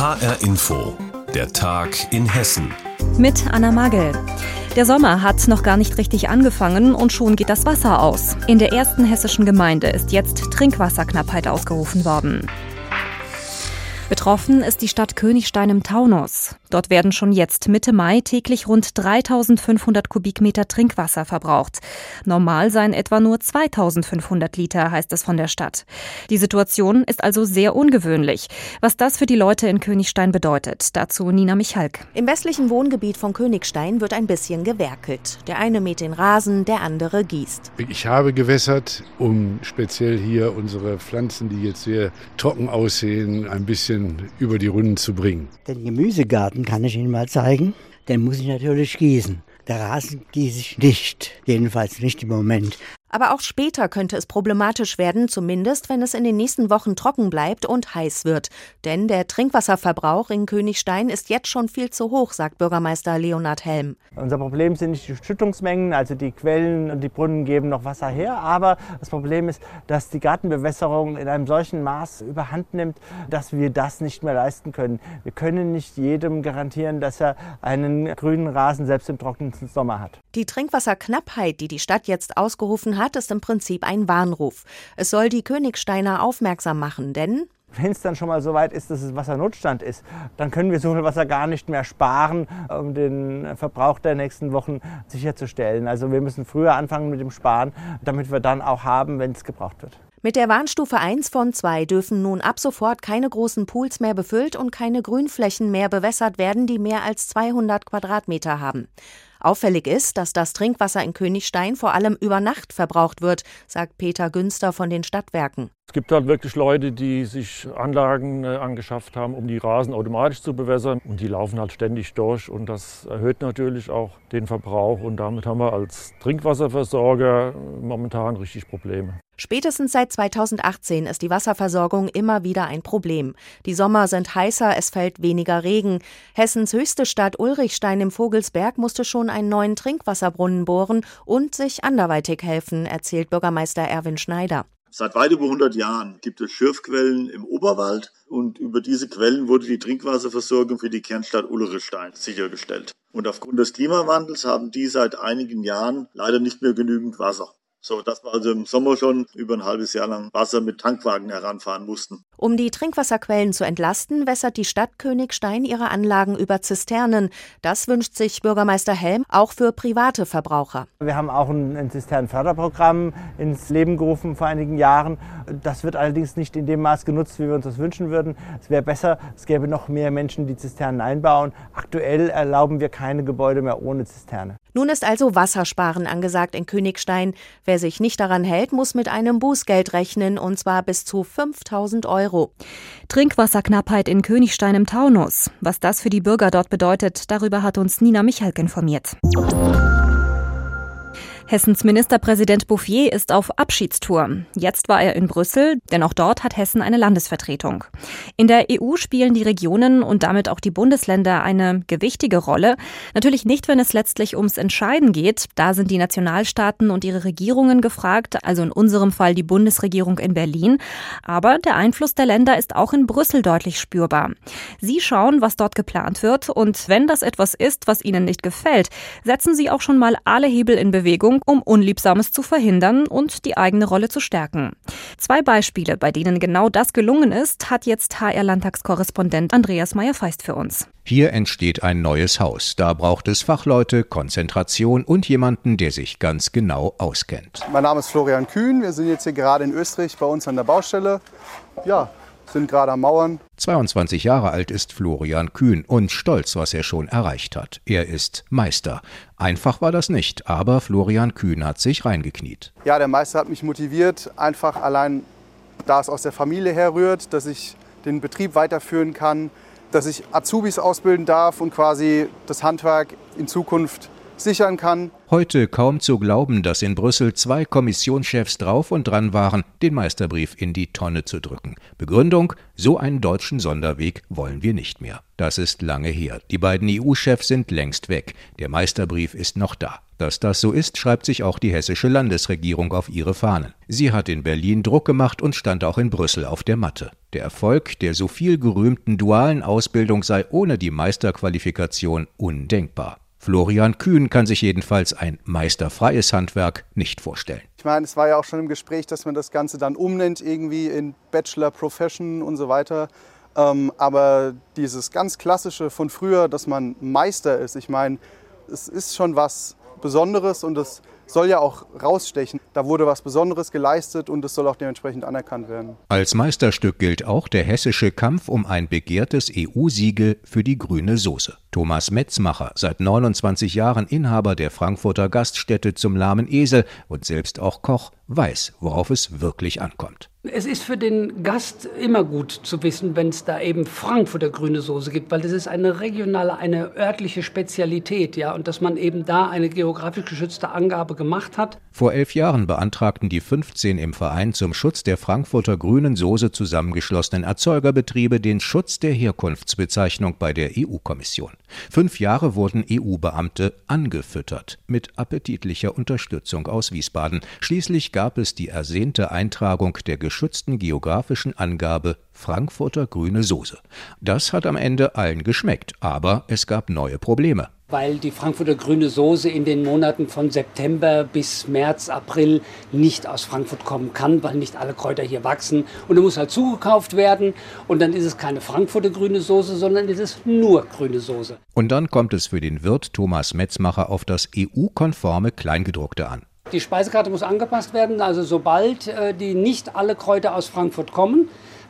HR Info, der Tag in Hessen. Mit Anna Magel. Der Sommer hat noch gar nicht richtig angefangen und schon geht das Wasser aus. In der ersten hessischen Gemeinde ist jetzt Trinkwasserknappheit ausgerufen worden. Betroffen ist die Stadt Königstein im Taunus. Dort werden schon jetzt Mitte Mai täglich rund 3500 Kubikmeter Trinkwasser verbraucht. Normal seien etwa nur 2500 Liter, heißt es von der Stadt. Die Situation ist also sehr ungewöhnlich. Was das für die Leute in Königstein bedeutet, dazu Nina Michalk. Im westlichen Wohngebiet von Königstein wird ein bisschen gewerkelt. Der eine mäht den Rasen, der andere gießt. Ich habe gewässert, um speziell hier unsere Pflanzen, die jetzt sehr trocken aussehen, ein bisschen bisschen über die Runden zu bringen. Den Gemüsegarten kann ich Ihnen mal zeigen. Den muss ich natürlich gießen. Der Rasen gieße ich nicht, jedenfalls nicht im Moment. Aber auch später könnte es problematisch werden, zumindest wenn es in den nächsten Wochen trocken bleibt und heiß wird. Denn der Trinkwasserverbrauch in Königstein ist jetzt schon viel zu hoch, sagt Bürgermeister Leonhard Helm. Unser Problem sind nicht die Schüttungsmengen, also die Quellen und die Brunnen geben noch Wasser her. Aber das Problem ist, dass die Gartenbewässerung in einem solchen Maß überhand nimmt, dass wir das nicht mehr leisten können. Wir können nicht jedem garantieren, dass er einen grünen Rasen selbst im trockenen Sommer hat. Die Trinkwasserknappheit, die die Stadt jetzt ausgerufen hat, hat, ist im Prinzip ein Warnruf. Es soll die Königsteiner aufmerksam machen, denn wenn es dann schon mal so weit ist, dass es Wassernotstand ist, dann können wir so viel Wasser gar nicht mehr sparen, um den Verbrauch der nächsten Wochen sicherzustellen. Also wir müssen früher anfangen mit dem Sparen, damit wir dann auch haben, wenn es gebraucht wird. Mit der Warnstufe 1 von 2 dürfen nun ab sofort keine großen Pools mehr befüllt und keine Grünflächen mehr bewässert werden, die mehr als 200 Quadratmeter haben. Auffällig ist, dass das Trinkwasser in Königstein vor allem über Nacht verbraucht wird, sagt Peter Günster von den Stadtwerken. Es gibt halt wirklich Leute, die sich Anlagen äh, angeschafft haben, um die Rasen automatisch zu bewässern. Und die laufen halt ständig durch. Und das erhöht natürlich auch den Verbrauch. Und damit haben wir als Trinkwasserversorger momentan richtig Probleme. Spätestens seit 2018 ist die Wasserversorgung immer wieder ein Problem. Die Sommer sind heißer, es fällt weniger Regen. Hessens höchste Stadt Ulrichstein im Vogelsberg musste schon einen neuen Trinkwasserbrunnen bohren und sich anderweitig helfen, erzählt Bürgermeister Erwin Schneider. Seit weit über 100 Jahren gibt es Schürfquellen im Oberwald und über diese Quellen wurde die Trinkwasserversorgung für die Kernstadt Ulrichstein sichergestellt. Und aufgrund des Klimawandels haben die seit einigen Jahren leider nicht mehr genügend Wasser so dass wir also im Sommer schon über ein halbes Jahr lang Wasser mit Tankwagen heranfahren mussten. Um die Trinkwasserquellen zu entlasten, wässert die Stadt Königstein ihre Anlagen über Zisternen. Das wünscht sich Bürgermeister Helm auch für private Verbraucher. Wir haben auch ein Zisternenförderprogramm ins Leben gerufen vor einigen Jahren. Das wird allerdings nicht in dem Maß genutzt, wie wir uns das wünschen würden. Es wäre besser, es gäbe noch mehr Menschen, die Zisternen einbauen. Aktuell erlauben wir keine Gebäude mehr ohne Zisterne. Nun ist also Wassersparen angesagt in Königstein. Wer sich nicht daran hält, muss mit einem Bußgeld rechnen, und zwar bis zu 5000 Euro. Trinkwasserknappheit in Königstein im Taunus. Was das für die Bürger dort bedeutet, darüber hat uns Nina Michalk informiert. Hessens Ministerpräsident Bouffier ist auf Abschiedstour. Jetzt war er in Brüssel, denn auch dort hat Hessen eine Landesvertretung. In der EU spielen die Regionen und damit auch die Bundesländer eine gewichtige Rolle. Natürlich nicht, wenn es letztlich ums Entscheiden geht. Da sind die Nationalstaaten und ihre Regierungen gefragt, also in unserem Fall die Bundesregierung in Berlin. Aber der Einfluss der Länder ist auch in Brüssel deutlich spürbar. Sie schauen, was dort geplant wird und wenn das etwas ist, was ihnen nicht gefällt, setzen sie auch schon mal alle Hebel in Bewegung, um Unliebsames zu verhindern und die eigene Rolle zu stärken. Zwei Beispiele, bei denen genau das gelungen ist, hat jetzt HR-Landtagskorrespondent Andreas Meyer-Feist für uns. Hier entsteht ein neues Haus. Da braucht es Fachleute, Konzentration und jemanden, der sich ganz genau auskennt. Mein Name ist Florian Kühn. Wir sind jetzt hier gerade in Österreich bei uns an der Baustelle. Ja, sind gerade am Mauern. 22 Jahre alt ist Florian Kühn und stolz, was er schon erreicht hat. Er ist Meister. Einfach war das nicht, aber Florian Kühn hat sich reingekniet. Ja, der Meister hat mich motiviert, einfach allein, da es aus der Familie herrührt, dass ich den Betrieb weiterführen kann, dass ich Azubis ausbilden darf und quasi das Handwerk in Zukunft sichern kann. Heute kaum zu glauben, dass in Brüssel zwei Kommissionschefs drauf und dran waren, den Meisterbrief in die Tonne zu drücken. Begründung, so einen deutschen Sonderweg wollen wir nicht mehr. Das ist lange her. Die beiden EU-Chefs sind längst weg. Der Meisterbrief ist noch da. Dass das so ist, schreibt sich auch die hessische Landesregierung auf ihre Fahnen. Sie hat in Berlin Druck gemacht und stand auch in Brüssel auf der Matte. Der Erfolg der so viel gerühmten dualen Ausbildung sei ohne die Meisterqualifikation undenkbar. Florian Kühn kann sich jedenfalls ein meisterfreies Handwerk nicht vorstellen. Ich meine, es war ja auch schon im Gespräch, dass man das Ganze dann umnennt, irgendwie in Bachelor Profession und so weiter. Ähm, aber dieses ganz klassische von früher, dass man Meister ist, ich meine, es ist schon was Besonderes und es soll ja auch rausstechen. Da wurde was Besonderes geleistet und es soll auch dementsprechend anerkannt werden. Als Meisterstück gilt auch der hessische Kampf um ein begehrtes EU-Siegel für die grüne Soße. Thomas Metzmacher, seit 29 Jahren Inhaber der Frankfurter Gaststätte zum lahmen Esel und selbst auch Koch, weiß, worauf es wirklich ankommt. Es ist für den Gast immer gut zu wissen, wenn es da eben Frankfurter grüne Soße gibt, weil das ist eine regionale, eine örtliche Spezialität, ja, und dass man eben da eine geografisch geschützte Angabe gemacht hat. Vor elf Jahren beantragten die 15 im Verein zum Schutz der Frankfurter grünen Soße zusammengeschlossenen Erzeugerbetriebe den Schutz der Herkunftsbezeichnung bei der EU-Kommission. Fünf Jahre wurden EU-Beamte angefüttert mit appetitlicher Unterstützung aus Wiesbaden. Schließlich gab es die ersehnte Eintragung der geschützten geografischen Angabe Frankfurter grüne Soße. Das hat am Ende allen geschmeckt, aber es gab neue Probleme weil die Frankfurter grüne Soße in den Monaten von September bis März, April nicht aus Frankfurt kommen kann, weil nicht alle Kräuter hier wachsen. Und er muss halt zugekauft werden und dann ist es keine Frankfurter grüne Soße, sondern es ist nur grüne Soße. Und dann kommt es für den Wirt Thomas Metzmacher auf das EU-konforme Kleingedruckte an. Die Speisekarte muss angepasst werden, also sobald äh, die nicht alle Kräuter aus Frankfurt kommen,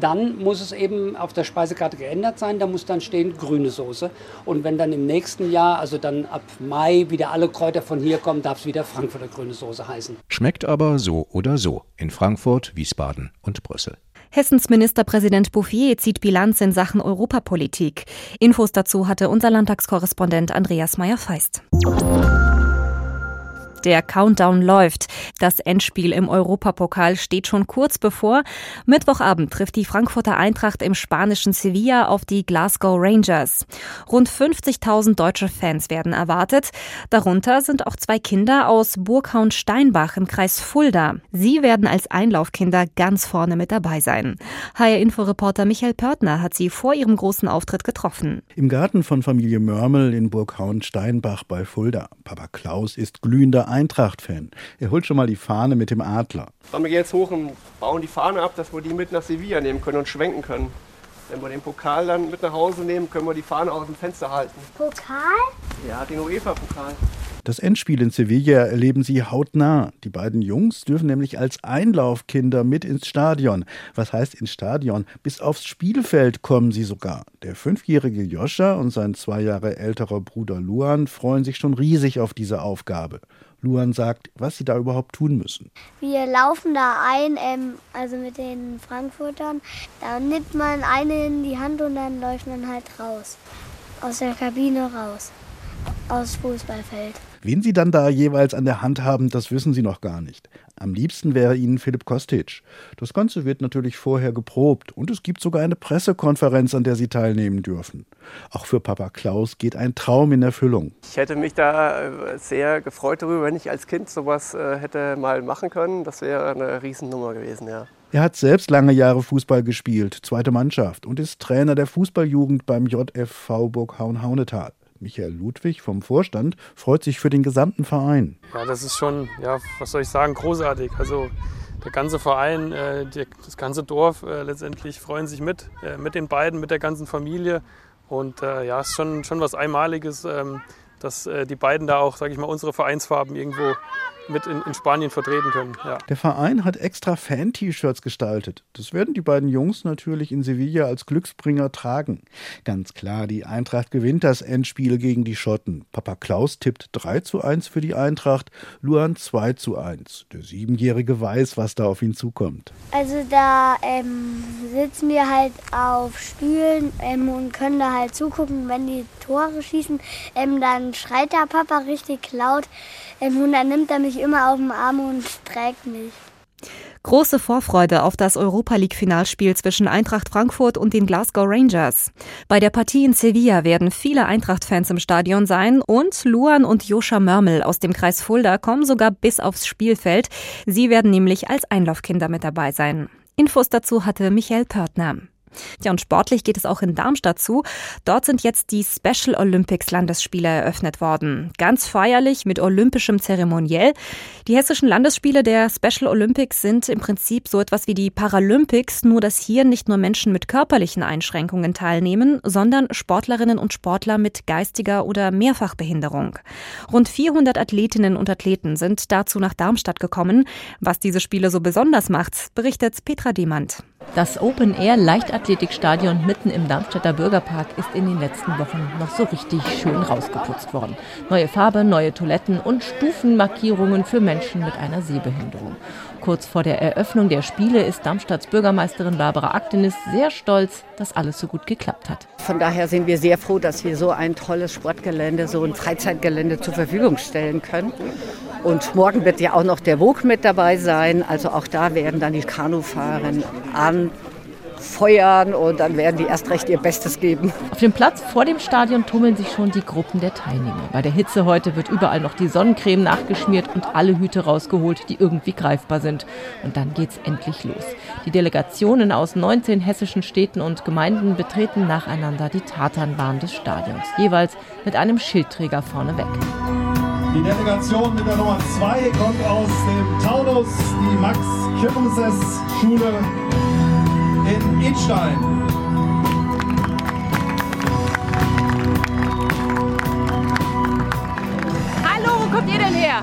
dann muss es eben auf der Speisekarte geändert sein. Da muss dann stehen grüne Soße. Und wenn dann im nächsten Jahr, also dann ab Mai, wieder alle Kräuter von hier kommen, darf es wieder Frankfurter grüne Soße heißen. Schmeckt aber so oder so in Frankfurt, Wiesbaden und Brüssel. Hessens Ministerpräsident Bouffier zieht Bilanz in Sachen Europapolitik. Infos dazu hatte unser Landtagskorrespondent Andreas Meyer-Feist. Der Countdown läuft. Das Endspiel im Europapokal steht schon kurz bevor. Mittwochabend trifft die Frankfurter Eintracht im spanischen Sevilla auf die Glasgow Rangers. Rund 50.000 deutsche Fans werden erwartet. Darunter sind auch zwei Kinder aus Burghaun-Steinbach im Kreis Fulda. Sie werden als Einlaufkinder ganz vorne mit dabei sein. HR-Inforeporter Michael Pörtner hat sie vor ihrem großen Auftritt getroffen. Im Garten von Familie Mörmel in Burghaun-Steinbach bei Fulda. Papa Klaus ist glühender Eintracht-Fan. Er holt schon mal die Fahne mit dem Adler. wir gehen jetzt hoch und bauen die Fahne ab, dass wir die mit nach Sevilla nehmen können und schwenken können. Wenn wir den Pokal dann mit nach Hause nehmen, können wir die Fahne aus dem Fenster halten. Pokal? Ja, den UEFA-Pokal. Das Endspiel in Sevilla erleben sie hautnah. Die beiden Jungs dürfen nämlich als Einlaufkinder mit ins Stadion. Was heißt ins Stadion? Bis aufs Spielfeld kommen sie sogar. Der fünfjährige Joscha und sein zwei Jahre älterer Bruder Luan freuen sich schon riesig auf diese Aufgabe. Luan sagt, was sie da überhaupt tun müssen. Wir laufen da ein, ähm, also mit den Frankfurtern. Da nimmt man eine in die Hand und dann läuft man halt raus. Aus der Kabine raus. Aus Fußballfeld. Wen sie dann da jeweils an der Hand haben, das wissen sie noch gar nicht. Am liebsten wäre ihnen Philipp Kostic. Das Ganze wird natürlich vorher geprobt und es gibt sogar eine Pressekonferenz, an der sie teilnehmen dürfen. Auch für Papa Klaus geht ein Traum in Erfüllung. Ich hätte mich da äh, sehr gefreut darüber, wenn ich als Kind sowas äh, hätte mal machen können. Das wäre eine Riesennummer gewesen, ja. Er hat selbst lange Jahre Fußball gespielt, zweite Mannschaft und ist Trainer der Fußballjugend beim JFV Burghaun-Haunetal. Michael Ludwig vom Vorstand freut sich für den gesamten Verein. Ja, das ist schon, ja, was soll ich sagen, großartig. Also der ganze Verein, äh, das ganze Dorf äh, letztendlich freuen sich mit, äh, mit den beiden, mit der ganzen Familie. Und ja, es ist schon, schon was Einmaliges, ähm, dass die beiden da auch, sage ich mal, unsere Vereinsfarben irgendwo mit in, in Spanien vertreten können. Ja. Der Verein hat extra Fan-T-Shirts gestaltet. Das werden die beiden Jungs natürlich in Sevilla als Glücksbringer tragen. Ganz klar, die Eintracht gewinnt das Endspiel gegen die Schotten. Papa Klaus tippt 3 zu 1 für die Eintracht, Luan 2 zu 1. Der Siebenjährige weiß, was da auf ihn zukommt. Also da ähm, sitzen wir halt auf Stühlen ähm, und können da halt zugucken, wenn die Tore schießen. Ähm, dann schreit der Papa richtig laut. Ähm, und dann nimmt er mich immer auf den Arm und trägt mich. Große Vorfreude auf das Europa League Finalspiel zwischen Eintracht Frankfurt und den Glasgow Rangers. Bei der Partie in Sevilla werden viele Eintracht-Fans im Stadion sein und Luan und Joscha Mörmel aus dem Kreis Fulda kommen sogar bis aufs Spielfeld. Sie werden nämlich als Einlaufkinder mit dabei sein. Infos dazu hatte Michael Pörtner. Ja, und sportlich geht es auch in Darmstadt zu. Dort sind jetzt die Special Olympics Landesspiele eröffnet worden. Ganz feierlich mit olympischem Zeremoniell. Die hessischen Landesspiele der Special Olympics sind im Prinzip so etwas wie die Paralympics, nur dass hier nicht nur Menschen mit körperlichen Einschränkungen teilnehmen, sondern Sportlerinnen und Sportler mit geistiger oder Mehrfachbehinderung. Rund 400 Athletinnen und Athleten sind dazu nach Darmstadt gekommen. Was diese Spiele so besonders macht, berichtet Petra Demand. Das Open-Air-Leichtathletikstadion mitten im Darmstädter Bürgerpark ist in den letzten Wochen noch so richtig schön rausgeputzt worden. Neue Farbe, neue Toiletten und Stufenmarkierungen für Menschen mit einer Sehbehinderung. Kurz vor der Eröffnung der Spiele ist Darmstadts Bürgermeisterin Barbara Aktenis sehr stolz, dass alles so gut geklappt hat. Von daher sind wir sehr froh, dass wir so ein tolles Sportgelände, so ein Freizeitgelände zur Verfügung stellen können. Und morgen wird ja auch noch der Wog mit dabei sein. Also auch da werden dann die Kanufahren anfeuern und dann werden die erst recht ihr Bestes geben. Auf dem Platz vor dem Stadion tummeln sich schon die Gruppen der Teilnehmer. Bei der Hitze heute wird überall noch die Sonnencreme nachgeschmiert und alle Hüte rausgeholt, die irgendwie greifbar sind. Und dann geht's endlich los. Die Delegationen aus 19 hessischen Städten und Gemeinden betreten nacheinander die Tatanbahn des Stadions, jeweils mit einem Schildträger vorneweg. Die Delegation mit der Nummer 2 kommt aus dem Taunus, die Max-Kirmses-Schule in Idstein. Hallo, wo kommt ihr denn her?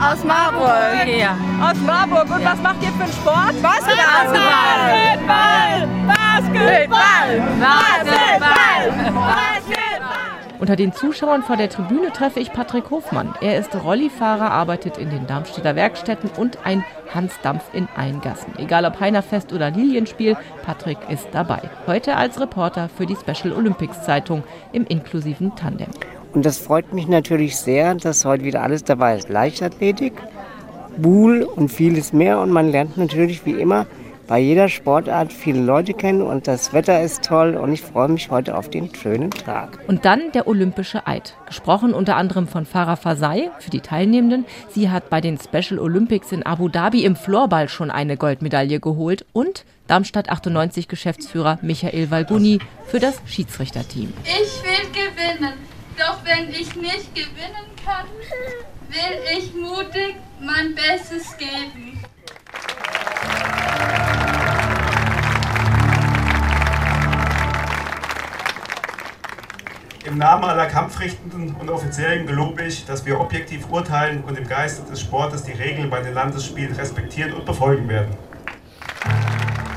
Aus Marburg. Her. Aus Marburg. Und was macht ihr für einen Sport? Basketball. Basketball. Basketball. Basketball. Basketball. Unter den Zuschauern vor der Tribüne treffe ich Patrick Hofmann. Er ist Rollifahrer, arbeitet in den Darmstädter Werkstätten und ein Hansdampf in Eingassen. Egal ob Heinerfest oder Lilienspiel, Patrick ist dabei. Heute als Reporter für die Special Olympics Zeitung im inklusiven Tandem. Und das freut mich natürlich sehr, dass heute wieder alles dabei ist. Leichtathletik, Buhl und vieles mehr. Und man lernt natürlich wie immer bei jeder Sportart viele Leute kennen und das Wetter ist toll und ich freue mich heute auf den schönen Tag. Und dann der Olympische Eid. Gesprochen unter anderem von Farah Fasai für die Teilnehmenden. Sie hat bei den Special Olympics in Abu Dhabi im Floorball schon eine Goldmedaille geholt und Darmstadt 98 Geschäftsführer Michael Valguni für das Schiedsrichterteam. Ich will gewinnen, doch wenn ich nicht gewinnen kann, will ich mutig mein Bestes geben. Namen aller Kampfrichtenden und Offiziellen gelobe ich, dass wir objektiv urteilen und im Geiste des Sportes die Regeln bei den Landesspielen respektieren und befolgen werden.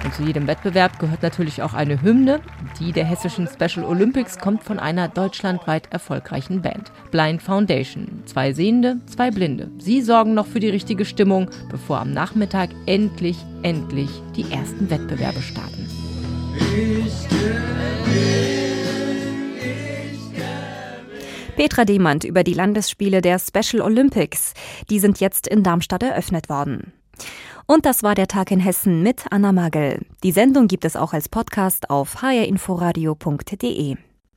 Und zu jedem Wettbewerb gehört natürlich auch eine Hymne. Die der hessischen Special Olympics kommt von einer deutschlandweit erfolgreichen Band. Blind Foundation. Zwei Sehende, zwei Blinde. Sie sorgen noch für die richtige Stimmung, bevor am Nachmittag endlich, endlich die ersten Wettbewerbe starten. Petra Demand über die Landesspiele der Special Olympics. Die sind jetzt in Darmstadt eröffnet worden. Und das war der Tag in Hessen mit Anna Magel. Die Sendung gibt es auch als Podcast auf hrinforadio.de.